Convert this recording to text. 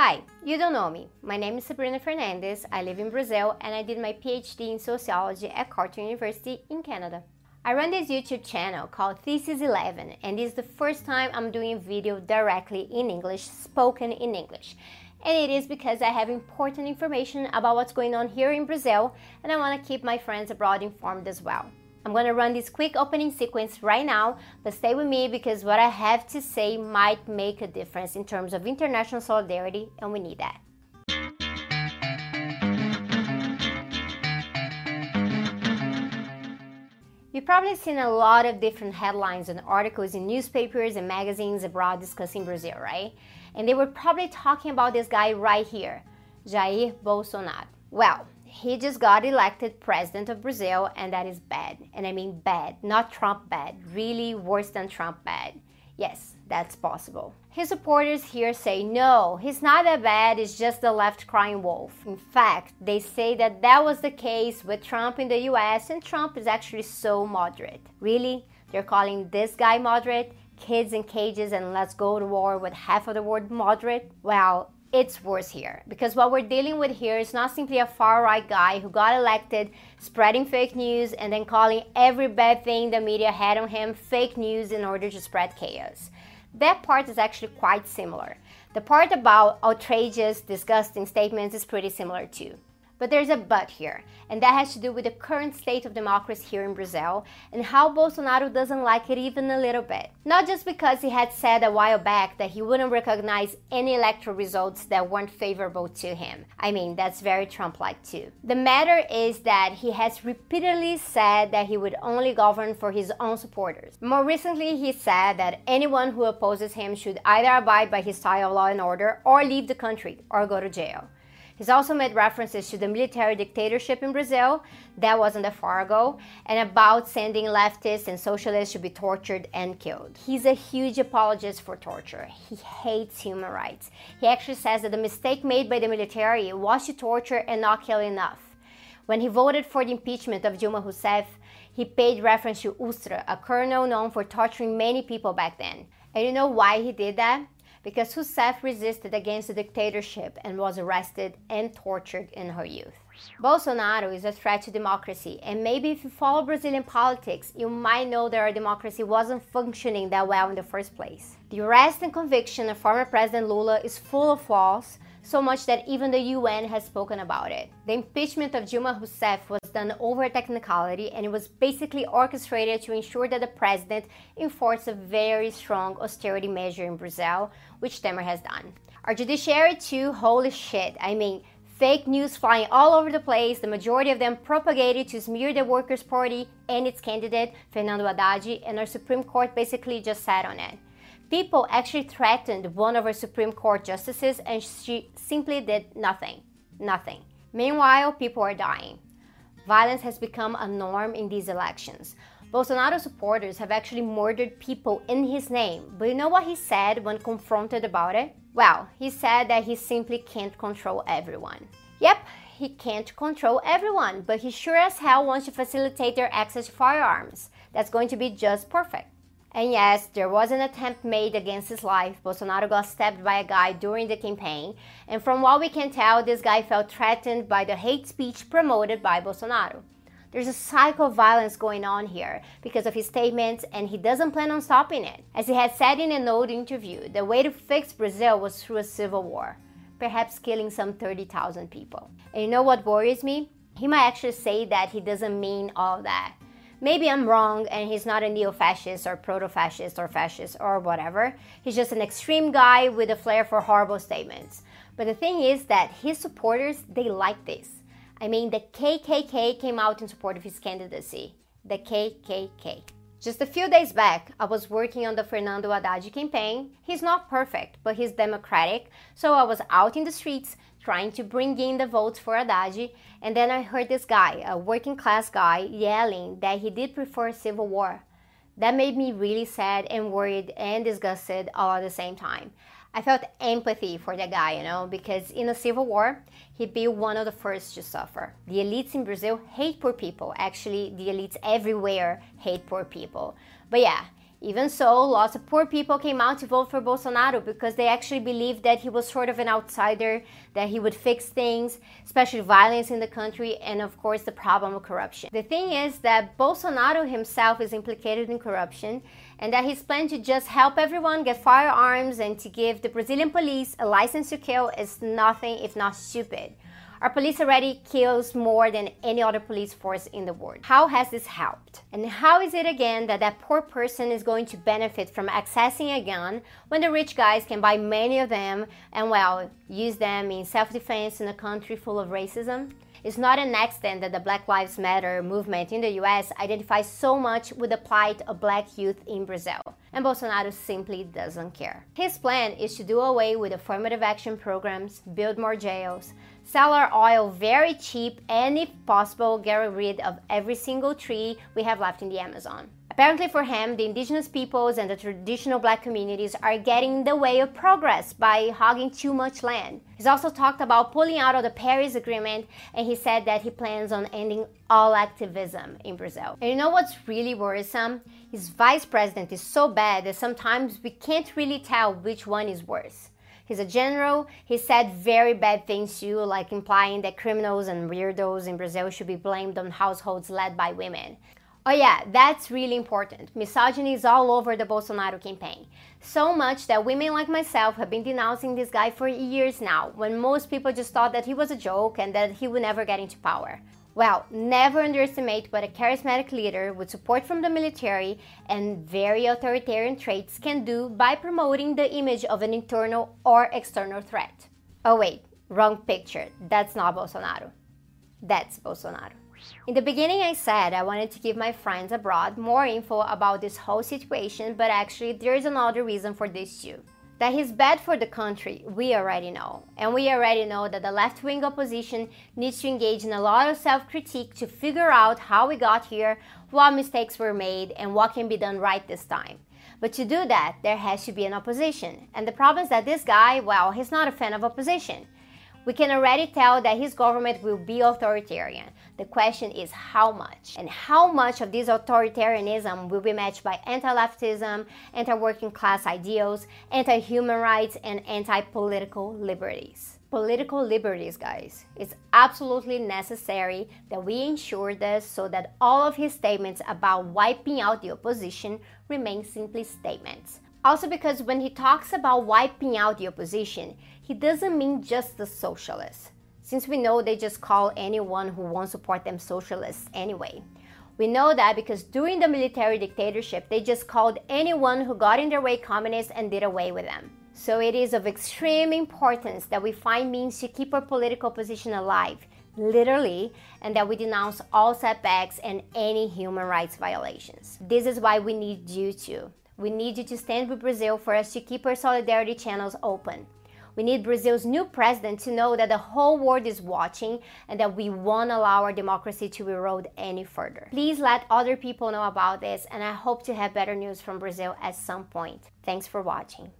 Hi, you don't know me. My name is Sabrina Fernandes. I live in Brazil and I did my PhD in sociology at Carleton University in Canada. I run this YouTube channel called Thesis 11 and this is the first time I'm doing a video directly in English, spoken in English. And it is because I have important information about what's going on here in Brazil and I want to keep my friends abroad informed as well. I'm gonna run this quick opening sequence right now, but stay with me because what I have to say might make a difference in terms of international solidarity, and we need that. You've probably seen a lot of different headlines and articles in newspapers and magazines abroad discussing Brazil, right? And they were probably talking about this guy right here, Jair Bolsonaro. Well, he just got elected president of Brazil, and that is bad. And I mean bad, not Trump bad, really worse than Trump bad. Yes, that's possible. His supporters here say no, he's not that bad, it's just the left crying wolf. In fact, they say that that was the case with Trump in the US, and Trump is actually so moderate. Really? They're calling this guy moderate? Kids in cages and let's go to war with half of the word moderate? Well, it's worse here because what we're dealing with here is not simply a far right guy who got elected spreading fake news and then calling every bad thing the media had on him fake news in order to spread chaos. That part is actually quite similar. The part about outrageous, disgusting statements is pretty similar too. But there's a but here, and that has to do with the current state of democracy here in Brazil and how Bolsonaro doesn't like it even a little bit. Not just because he had said a while back that he wouldn't recognize any electoral results that weren't favorable to him. I mean, that's very Trump like too. The matter is that he has repeatedly said that he would only govern for his own supporters. More recently, he said that anyone who opposes him should either abide by his style of law and order or leave the country or go to jail. He's also made references to the military dictatorship in Brazil, that wasn't that far ago, and about sending leftists and socialists to be tortured and killed. He's a huge apologist for torture. He hates human rights. He actually says that the mistake made by the military was to torture and not kill enough. When he voted for the impeachment of Dilma Rousseff, he paid reference to Ustra, a colonel known for torturing many people back then. And you know why he did that? Because Rousseff resisted against the dictatorship and was arrested and tortured in her youth. Bolsonaro is a threat to democracy, and maybe if you follow Brazilian politics, you might know that our democracy wasn't functioning that well in the first place. The arrest and conviction of former President Lula is full of flaws, so much that even the UN has spoken about it. The impeachment of Dilma Rousseff was done over technicality and it was basically orchestrated to ensure that the president enforced a very strong austerity measure in Brazil, which Temer has done. Our judiciary too, holy shit. I mean, fake news flying all over the place, the majority of them propagated to smear the Workers' Party and its candidate, Fernando Haddad, and our Supreme Court basically just sat on it. People actually threatened one of our Supreme Court justices and she simply did nothing. Nothing. Meanwhile, people are dying. Violence has become a norm in these elections. Bolsonaro supporters have actually murdered people in his name. But you know what he said when confronted about it? Well, he said that he simply can't control everyone. Yep, he can't control everyone, but he sure as hell wants to facilitate their access to firearms. That's going to be just perfect. And yes, there was an attempt made against his life. Bolsonaro got stabbed by a guy during the campaign. And from what we can tell, this guy felt threatened by the hate speech promoted by Bolsonaro. There's a cycle of violence going on here because of his statements, and he doesn't plan on stopping it. As he had said in an old interview, the way to fix Brazil was through a civil war, perhaps killing some 30,000 people. And you know what worries me? He might actually say that he doesn't mean all that maybe I'm wrong and he's not a neo fascist or proto fascist or fascist or whatever. He's just an extreme guy with a flair for horrible statements. But the thing is that his supporters, they like this. I mean, the KKK came out in support of his candidacy. The KKK. Just a few days back, I was working on the Fernando Haddad campaign. He's not perfect, but he's democratic, so I was out in the streets trying to bring in the votes for Haddad, and then I heard this guy, a working class guy, yelling that he did prefer civil war. That made me really sad and worried and disgusted all at the same time. I felt empathy for that guy, you know, because in a civil war, he'd be one of the first to suffer. The elites in Brazil hate poor people. Actually, the elites everywhere hate poor people. But yeah, Even so, lots of poor people came out to vote for Bolsonaro because they actually believed that he was sort of an outsider, that he would fix things, especially violence in the country, and of course the problem of corruption. The thing is that Bolsonaro himself is implicated in corruption and that his plan to just help everyone get firearms and to give the Brazilian police a license to kill is nothing if not stupid. Our police already kills more than any other police force in the world. How has this helped? And how is it again that that poor person is going to benefit from accessing a gun when the rich guys can buy many of them and, well, use them in self defense in a country full of racism? It's not an accident that the Black Lives Matter movement in the US identifies so much with the plight of black youth in Brazil. And Bolsonaro simply doesn't care. His plan is to do away with affirmative action programs, build more jails, sell our oil very cheap, and if possible, get rid of every single tree we have left in the Amazon. Apparently, for him, the indigenous peoples and the traditional black communities are getting in the way of progress by hogging too much land. He's also talked about pulling out of the Paris Agreement, and he said that he plans on ending all activism in Brazil. And you know what's really worrisome? His vice president is so bad that sometimes we can't really tell which one is worse. He's a general. He said very bad things too, like implying that criminals and weirdos in Brazil should be blamed on households led by women. Oh, yeah, that's really important. Misogyny is all over the Bolsonaro campaign. So much that women like myself have been denouncing this guy for years now, when most people just thought that he was a joke and that he would never get into power. Well, never underestimate what a charismatic leader with support from the military and very authoritarian traits can do by promoting the image of an internal or external threat. Oh, wait, wrong picture. That's not Bolsonaro. That's Bolsonaro. In the beginning, I said I wanted to give my friends abroad more info about this whole situation, but actually, there's another reason for this too. That he's bad for the country, we already know. And we already know that the left wing opposition needs to engage in a lot of self critique to figure out how we got here, what mistakes were made, and what can be done right this time. But to do that, there has to be an opposition. And the problem is that this guy, well, he's not a fan of opposition. We can already tell that his government will be authoritarian. The question is how much? And how much of this authoritarianism will be matched by anti leftism, anti working class ideals, anti human rights, and anti political liberties? Political liberties, guys. It's absolutely necessary that we ensure this so that all of his statements about wiping out the opposition remain simply statements. Also, because when he talks about wiping out the opposition, he doesn't mean just the socialists, since we know they just call anyone who won't support them socialists anyway. We know that because during the military dictatorship, they just called anyone who got in their way communist and did away with them. So it is of extreme importance that we find means to keep our political position alive, literally, and that we denounce all setbacks and any human rights violations. This is why we need you to. We need you to stand with Brazil for us to keep our solidarity channels open. We need Brazil's new president to know that the whole world is watching and that we won't allow our democracy to erode any further. Please let other people know about this, and I hope to have better news from Brazil at some point. Thanks for watching.